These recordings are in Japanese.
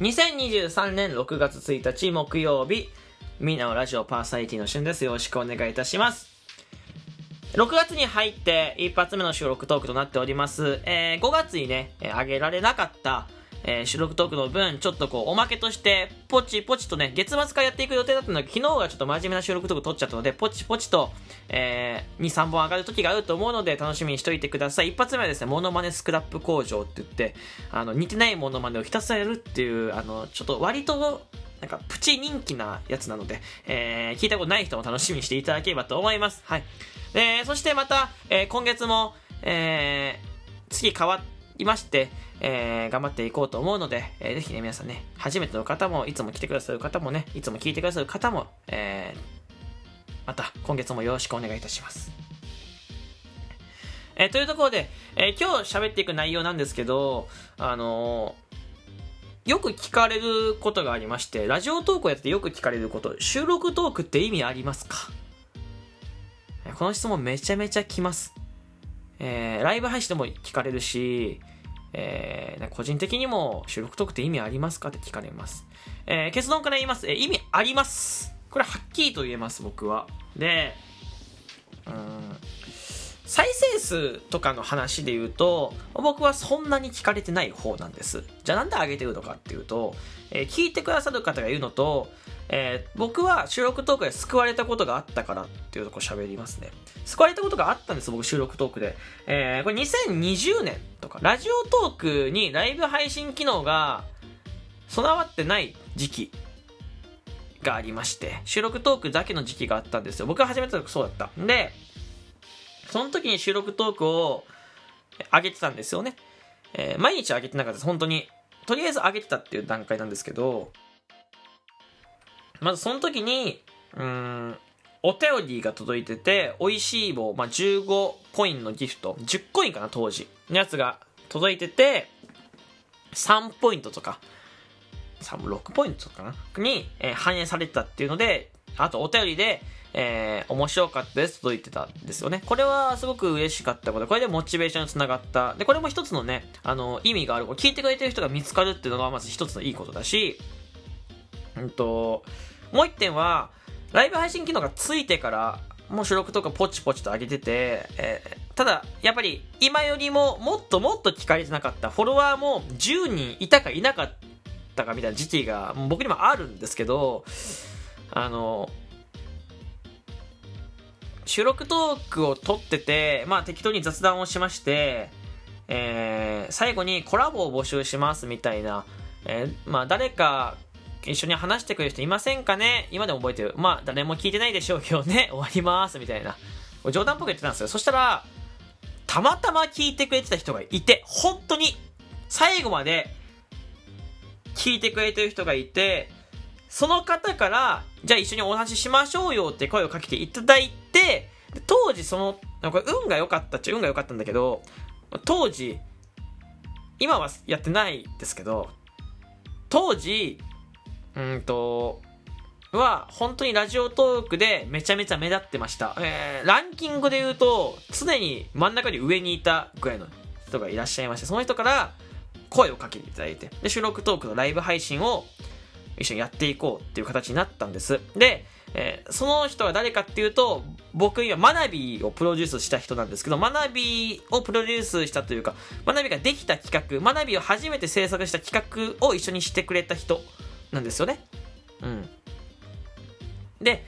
2023年6月1日木曜日、みんなのラジオパーサイティの旬です。よろしくお願いいたします。6月に入って一発目の収録トークとなっております。えー、5月にね、えー、上げられなかった、えー、収録トークの分、ちょっとこう、おまけとして、ポチポチとね、月末からやっていく予定だったんだけど、昨日がちょっと真面目な収録トーク撮っちゃったので、ポチポチと、えー、2、3本上がる時があると思うので、楽しみにしといてください。一発目はですね、モノマネスクラップ工場って言って、あの、似てないモノマネをひたすらやるっていう、あの、ちょっと割と、なんか、プチ人気なやつなので、えー、聞いたことない人も楽しみにしていただければと思います。はい。えー、そしてまた、えー、今月も、えー、月変わっりまして、えー、頑張っていこうと思うので、えー、ぜひね、皆さんね、初めての方も、いつも来てくださる方もね、いつも聞いてくださる方も、えー、また、今月もよろしくお願いいたします。えー、というところで、えー、今日喋っていく内容なんですけど、あのー、よく聞かれることがありまして、ラジオトークをやってよく聞かれること、収録トークって意味ありますか？この質問めちゃめちゃ来ます。えー、ライブ配信でも聞かれるし、えー、個人的にも収録トークって意味ありますかって聞かれます。えー、結論から言います。えー、意味あります。これはっきりと言えます、僕は。で、再生数とかの話で言うと、僕はそんなに聞かれてない方なんです。じゃあなんで上げてるのかっていうと、えー、聞いてくださる方がいるのと、えー、僕は収録トークで救われたことがあったからっていうとこ喋りますね。救われたことがあったんです、僕収録トークで。えー、これ2020年とか、ラジオトークにライブ配信機能が備わってない時期がありまして、収録トークだけの時期があったんですよ。僕が始めた時そうだったん。で、その時に収録トークを上げてたんですよね。えー、毎日上げてなかったです、本当に。とりあえず上げてたっていう段階なんですけど、まずその時に、うん、お便りが届いてて、美味しい棒、まあ、15コインのギフト、10コインかな、当時。のやつが届いてて、3ポイントとか、3、6ポイントとかなに、えー、反映されてたっていうので、あとお便りで、えー、面白かったです、届いてたんですよね。これはすごく嬉しかったこと。これでモチベーションにつながった。で、これも一つのね、あの、意味がある。聞いてくれてる人が見つかるっていうのがまず一つのいいことだし、うんと、もう一点は、ライブ配信機能がついてから、もう収録とかポチポチと上げてて、えー、ただ、やっぱり今よりももっともっと聞かれてなかった、フォロワーも10人いたかいなかったかみたいな時期が僕にもあるんですけど、あの、収録トークを撮ってて、まあ適当に雑談をしまして、えー、最後にコラボを募集しますみたいな、えー、まあ誰か一緒に話してくれる人いませんかね？今でも覚えてる。まあ、誰も聞いてないでしょうけどね、終わります、みたいな。冗談っぽく言ってたんですよ。そしたら、たまたま聞いてくれてた人がいて、本当に、最後まで、聞いてくれてる人がいて、その方から、じゃあ一緒にお話ししましょうよって声をかけていただいて、当時その、なんか運が良かったっちゃ運が良かったんだけど、当時、今はやってないですけど、当時、うんと、は、本当にラジオトークでめちゃめちゃ目立ってました。えー、ランキングで言うと、常に真ん中に上にいたぐらいの人がいらっしゃいまして、その人から声をかけていただいて、で、収録トークのライブ配信を一緒にやっていこうっていう形になったんです。で、えー、その人は誰かっていうと、僕今、マナビをプロデュースした人なんですけど、マナビをプロデュースしたというか、マナビができた企画、マナビを初めて制作した企画を一緒にしてくれた人なんですよね。うん。で、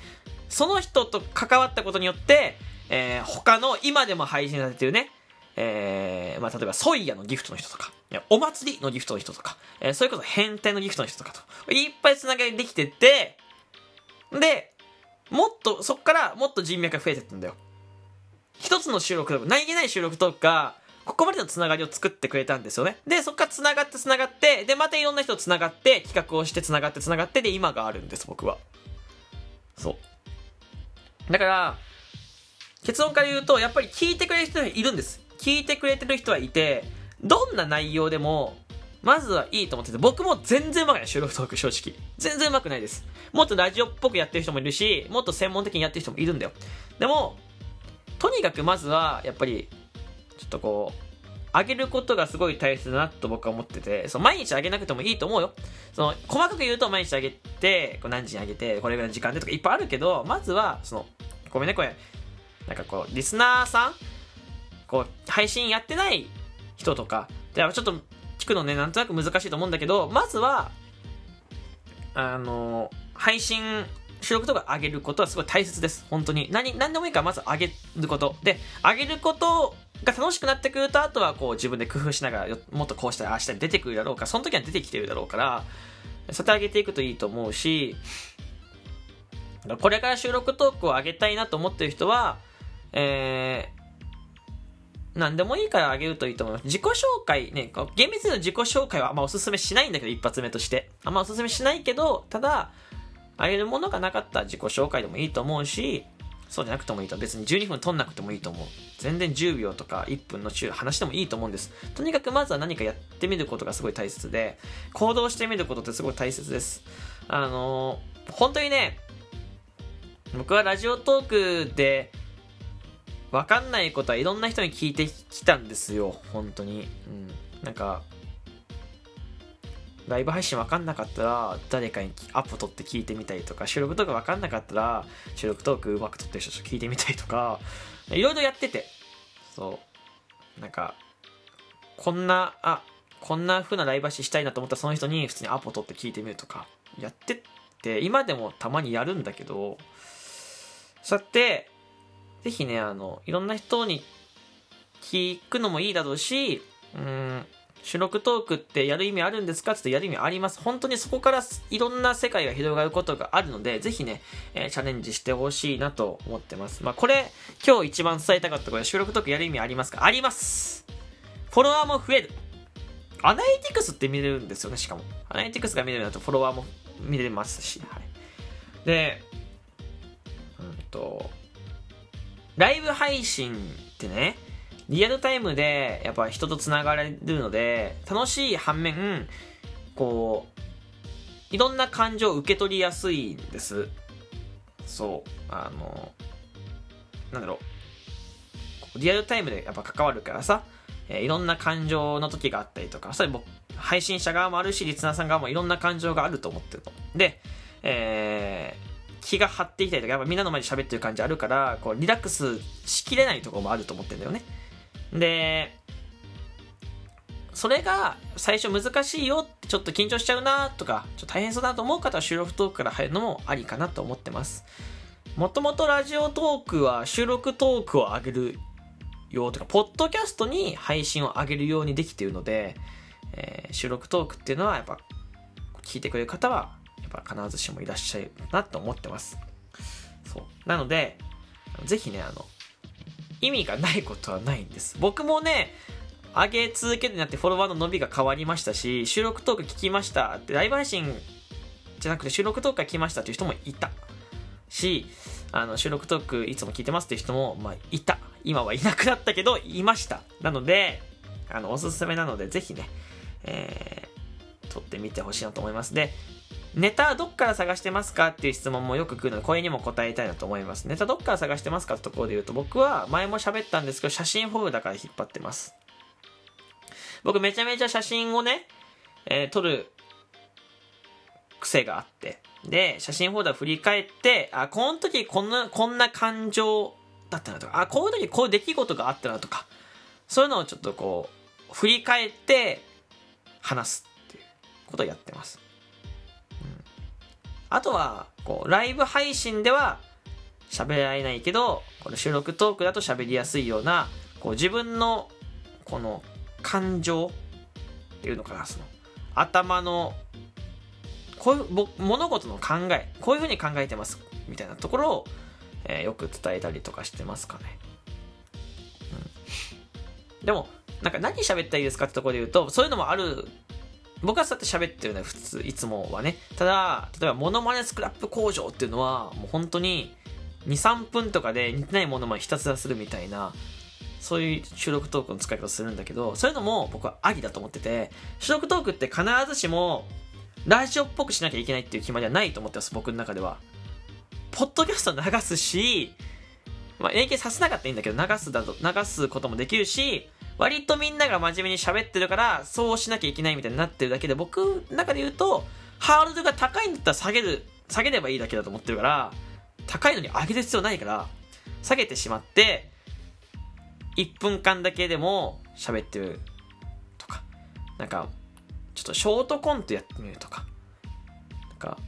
その人と関わったことによって、えー、他の今でも配信されてるね、えー、まあ、例えば、ソイヤのギフトの人とか、お祭りのギフトの人とか、えー、それこそ変態のギフトの人とかと、いっぱい繋がりできてて、で、もっと、そっからもっと人脈が増えてったんだよ。一つの収録とか、何気ない収録とか、ここまでのつながりを作ってくれたんですよね。で、そこからつながってつながって、で、またいろんな人とつながって、企画をしてつながってつながって、で、今があるんです、僕は。そう。だから、結論から言うと、やっぱり聞いてくれる人いるんです。聞いてくれてる人はいて、どんな内容でも、まずはいいと思ってて、僕も全然うまくない、収録トーク、正直。全然うまくないです。もっとラジオっぽくやってる人もいるし、もっと専門的にやってる人もいるんだよ。でも、とにかくまずは、やっぱり、ちょっとこう、上げることがすごい大切だなと僕は思ってて、そう毎日上げなくてもいいと思うよ。その、細かく言うと毎日上げて、こう何時に上げて、これぐらいの時間でとかいっぱいあるけど、まずは、その、ごめんね、これ、なんかこう、リスナーさんこう、配信やってない人とか、ちょっと聞くのね、なんとなく難しいと思うんだけど、まずは、あの、配信、収録とか上げることはすごい大切です。本当に。何、何でもいいからまず上げること。で、上げることが楽しくなってくると、あとはこう自分で工夫しながら、もっとこうしたらああしたら出てくるだろうか、その時は出てきてるだろうから、そうやって上げていくといいと思うし、これから収録トークを上げたいなと思ってる人は、え、何でもいいからあげるといいと思います。自己紹介ね、厳密にの自己紹介はあんまおすすめしないんだけど、一発目として。あんまおすすめしないけど、ただ、あげるものがなかった自己紹介でもいいと思うし、そうじゃなくてもいいと。別に12分取んなくてもいいと思う。全然10秒とか1分の中話してもいいと思うんです。とにかくまずは何かやってみることがすごい大切で、行動してみることってすごい大切です。あのー、本当にね、僕はラジオトークで、わかんないことはいろんな人に聞いてきたんですよ。本当に。うん。なんか、ライブ配信わかんなかったら、誰かにアポ取って聞いてみたりとか、収録とかわかんなかったら、収録トークうまく撮ってる人と聞いてみたりとか、いろいろやってて、そう。なんか、こんな、あ、こんな風なライブ配信したいなと思ったらその人に普通にアポ取って聞いてみるとか、やってって、今でもたまにやるんだけど、そうやって、ぜひね、あの、いろんな人に聞くのもいいだろうし、うん、収録トークってやる意味あるんですかってやる意味あります。本当にそこからいろんな世界が広がることがあるので、ぜひね、えー、チャレンジしてほしいなと思ってます。まあ、これ、今日一番伝えたかったこれ、収録トークやる意味ありますか？ありますフォロワーも増える。アナリティクスって見れるんですよね、しかも。アナリティクスが見れるのだとフォロワーも見れますし、はい。で、うんと、ライブ配信ってね、リアルタイムでやっぱ人と繋がれるので、楽しい反面、こう、いろんな感情を受け取りやすいんです。そう。あの、なんだろう。リアルタイムでやっぱ関わるからさ、えー、いろんな感情の時があったりとか、それ僕、配信者側もあるし、リスナーさん側もいろんな感情があると思ってると。で、えー、気が張っていきたりとか、やっぱみんなの前で喋ってる感じあるから、こう、リラックスしきれないとこもあると思ってるんだよね。で、それが最初難しいよ、ちょっと緊張しちゃうなとか、ちょっと大変そうだなと思う方は収録トークから入るのもありかなと思ってます。もともとラジオトークは収録トークを上げるようとか、ポッドキャストに配信を上げるようにできているので、えー、収録トークっていうのはやっぱ聞いてくれる方はやっぱ必ずしもいらっしゃるなと思ってます。そう。なので、ぜひね、あの、意味がないことはないんです。僕もね、上げ続けるようになってフォロワーの伸びが変わりましたし、収録トーク聞きましたって、ライブ配信じゃなくて収録トークが聞きましたっていう人もいた。し、あの、収録トークいつも聞いてますっていう人も、まあ、いた。今はいなくなったけど、いました。なので、あの、おすすめなので、ぜひね、えー、撮ってみてほしいなと思います。で、ネタどっから探してますかっていう質問もよく来るので、これにも答えたいなと思います。ネタどっから探してますかってところで言うと、僕は前も喋ったんですけど、写真フォルダから引っ張ってます。僕めちゃめちゃ写真をね、えー、撮る癖があって、で、写真フォルダ振り返って、あ、この時こんな、こんな感情だったなとか、あ、こういう時こういう出来事があったなとか、そういうのをちょっとこう、振り返って話すっていうことをやってます。あとは、こう、ライブ配信では喋られないけど、この収録トークだと喋りやすいような、こう、自分の、この、感情っていうのかな、その、頭の、こういう、物事の考え、こういうふうに考えてます、みたいなところを、えー、よく伝えたりとかしてますかね。うん。でも、なんか何喋ったらいいですかってところで言うと、そういうのもある僕はそうやって喋ってるね、普通、いつもはね。ただ、例えば、モノマネスクラップ工場っていうのは、もう本当に、2、3分とかで似てないものまでひたすらするみたいな、そういう収録トークの使い方するんだけど、そういうのも僕はありだと思ってて、収録トークって必ずしも、ラジオっぽくしなきゃいけないっていう決まりはないと思ってます、僕の中では。ポッドキャスト流すし、まあ、永久させなかったらいいんだけど、流すだと、流すこともできるし、割とみんなが真面目に喋ってるから、そうしなきゃいけないみたいになってるだけで、僕の中で言うと、ハードルが高いんだったら下げる、下げればいいだけだと思ってるから、高いのに上げる必要ないから、下げてしまって、1分間だけでも喋ってるとか、なんか、ちょっとショートコントやってみるとか、なんか、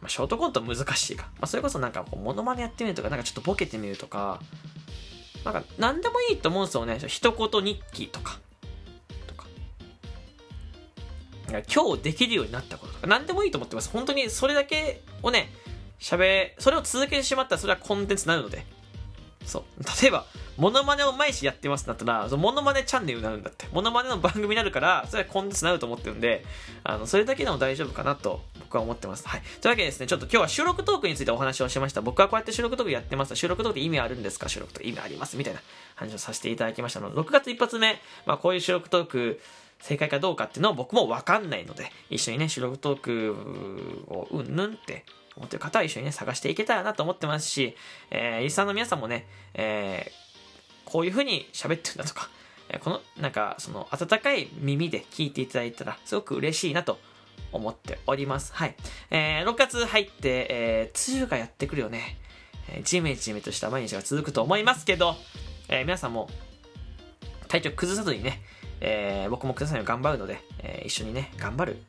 まあ、ショートコント難しいか。まあ、それこそなんかこう、モノマネやってみるとか、なんかちょっとボケてみるとか、なんか、なんでもいいと思うんですよね。一言日記とか。とか。今日できるようになったこととか、なんでもいいと思ってます。本当にそれだけをね、喋、それを続けてしまったらそれはコンテンツになるので。そう。例えば、モノマネを毎日やってますってなったら、そのモノマネチャンネルになるんだって。モノマネの番組になるから、それはコンテンツになると思ってるんで、あの、それだけでも大丈夫かなと僕は思ってます。はい。というわけでですね、ちょっと今日は収録トークについてお話をしました。僕はこうやって収録トークやってます。収録トークって意味あるんですか？収録トーク意味ありますみたいな話をさせていただきましたので、6月一発目、まあこういう収録トーク、正解かどうかっていうのを僕もわかんないので、一緒にね、収録トークをうんぬんって思ってる方は一緒にね、探していけたらなと思ってますし、えー、リスナーの皆さんもね、えー、こういう風に喋ってるんだとか、この、なんか、その、温かい耳で聞いていただいたら、すごく嬉しいなと思っております。はい。えー、6月入って、えー、梅雨がやってくるよね。えー、ジメジメとした毎日が続くと思いますけど、えー、皆さんも、体調崩さずにね、えー、僕も崩さいよ頑張るので、えー、一緒にね、頑張る。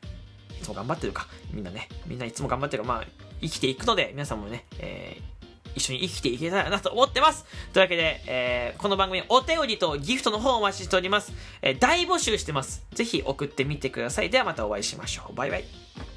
いつも頑張ってるか。みんなね、みんないつも頑張ってるか。まあ、生きていくので、皆さんもね、えー、一緒に生きていけたらなと思ってます。というわけで、えー、この番組お便りとギフトの方をお待ちしております。えー、大募集してます。ぜひ送ってみてください。ではまたお会いしましょう。バイバイ。